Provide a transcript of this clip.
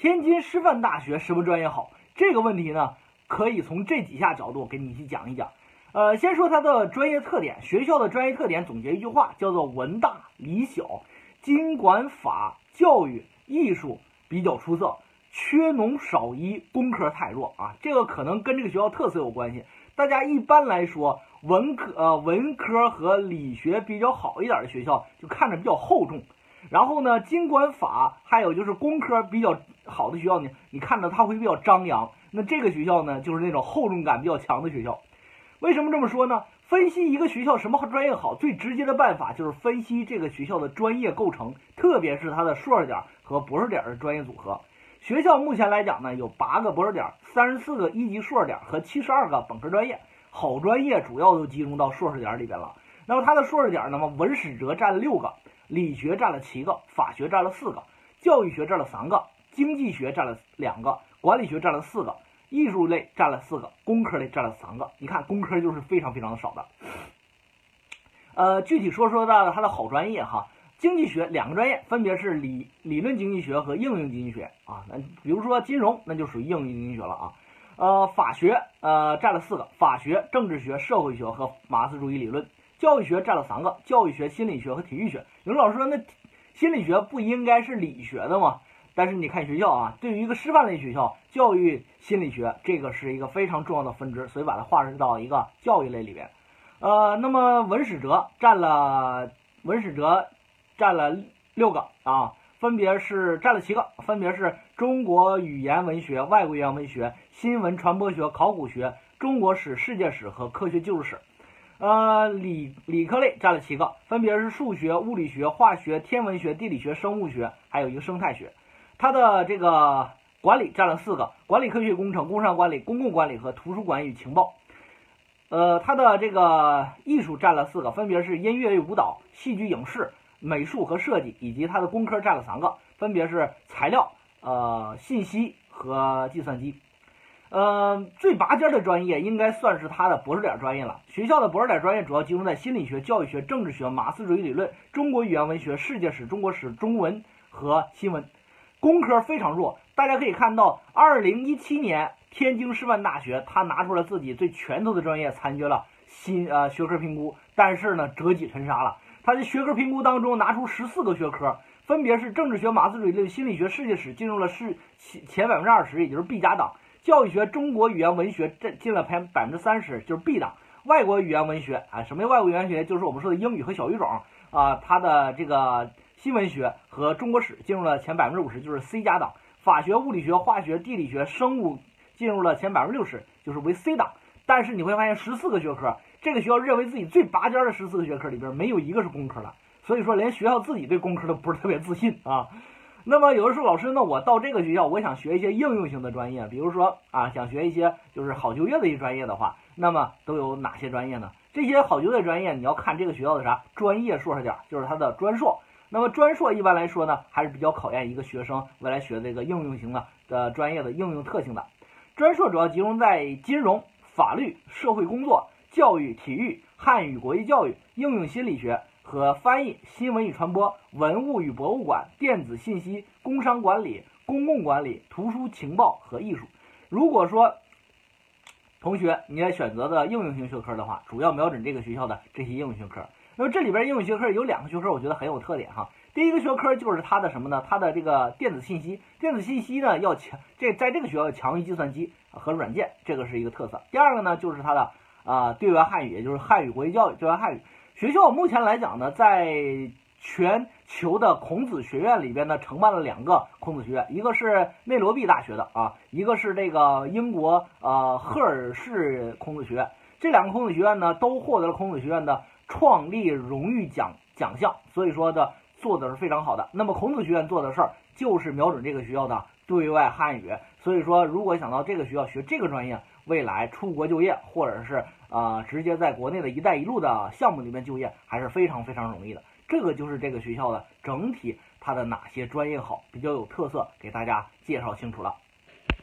天津师范大学什么专业好？这个问题呢，可以从这几下角度给你去讲一讲。呃，先说它的专业特点，学校的专业特点总结一句话，叫做文大理小，经管法教育艺术比较出色，缺农少医，工科太弱啊。这个可能跟这个学校特色有关系。大家一般来说，文科呃文科和理学比较好一点的学校，就看着比较厚重。然后呢，经管法还有就是工科比较好的学校呢，你看着它会比较张扬。那这个学校呢，就是那种厚重感比较强的学校。为什么这么说呢？分析一个学校什么专业好，最直接的办法就是分析这个学校的专业构成，特别是它的硕士点和博士点的专业组合。学校目前来讲呢，有八个博士点，三十四个一级硕士点和七十二个本科专业。好专业主要都集中到硕士点里边了。那么它的硕士点，那么文史哲占了六个，理学占了七个，法学占了四个，教育学占了三个，经济学占了两个，管理学占了四个。艺术类占了四个，工科类占了三个。你看，工科就是非常非常的少的。呃，具体说说的它的好专业哈，经济学两个专业分别是理理论经济学和应用经济学啊。那比如说金融，那就属于应用经济学了啊。呃，法学呃占了四个，法学、政治学、社会学和马克思主义理论。教育学占了三个，教育学、心理学和体育学。有人老师说，那心理学不应该是理学的吗？但是你看学校啊，对于一个师范类学校，教育心理学这个是一个非常重要的分支，所以把它划入到一个教育类里边。呃，那么文史哲占了文史哲占了六个啊，分别是占了七个，分别是中国语言文学、外国语言文学、新闻传播学、考古学、中国史、世界史和科学技术史。呃，理理科类占了七个，分别是数学、物理学、化学、天文学、地理学、生物学，还有一个生态学。它的这个管理占了四个，管理科学工程、工商管理、公共管理和图书馆与情报。呃，它的这个艺术占了四个，分别是音乐与舞蹈、戏剧影视、美术和设计，以及它的工科占了三个，分别是材料、呃信息和计算机。呃，最拔尖的专业应该算是它的博士点专业了。学校的博士点专业主要集中在心理学、教育学、政治学、马克思主义理论、中国语言文学、世界史、中国史、中文和新闻。工科非常弱，大家可以看到，二零一七年天津师范大学他拿出了自己最拳头的专业参决了新呃学科评估，但是呢折戟沉沙了。他的学科评估当中拿出十四个学科，分别是政治学、马克思主义论、心理学、世界史进入了是前前百分之二十，也就是 B 加档；教育学、中国语言文学这进了排百分之三十，就是 B 档；外国语言文学啊，什么外国语言学？就是我们说的英语和小语种啊，它的这个。新闻学和中国史进入了前百分之五十，就是 C 加档；法学、物理学、化学、地理学、生物进入了前百分之六十，就是为 C 档。但是你会发现，十四个学科，这个学校认为自己最拔尖的十四个学科里边，没有一个是工科的。所以说，连学校自己对工科都不是特别自信啊。那么有的时候，老师，那我到这个学校，我想学一些应用性的专业，比如说啊，想学一些就是好就业的一些专业的话，那么都有哪些专业呢？这些好就业专业，你要看这个学校的啥专业硕士点，就是它的专硕。那么专硕一般来说呢，还是比较考验一个学生未来学这个应用型的的专业的应用特性的。专硕主要集中在金融、法律、社会工作、教育、体育、汉语国际教育、应用心理学和翻译、新闻与传播、文物与博物馆、电子信息、工商管理、公共管理、图书情报和艺术。如果说同学你在选择的应用型学科的话，主要瞄准这个学校的这些应用学科。那么这里边应用学科有两个学科，我觉得很有特点哈。第一个学科就是它的什么呢？它的这个电子信息，电子信息呢要强，这在这个学校强于计算机和软件，这个是一个特色。第二个呢就是它的啊对外汉语，也就是汉语国际教育，对外汉语学校目前来讲呢，在全球的孔子学院里边呢承办了两个孔子学院，一个是内罗毕大学的啊，一个是这个英国呃赫尔市孔子学院。这两个孔子学院呢都获得了孔子学院的。创立荣誉奖奖项，所以说的做的是非常好的。那么孔子学院做的事儿就是瞄准这个学校的对外汉语，所以说如果想到这个学校学这个专业，未来出国就业或者是啊直接在国内的一带一路的项目里面就业，还是非常非常容易的。这个就是这个学校的整体它的哪些专业好，比较有特色，给大家介绍清楚了。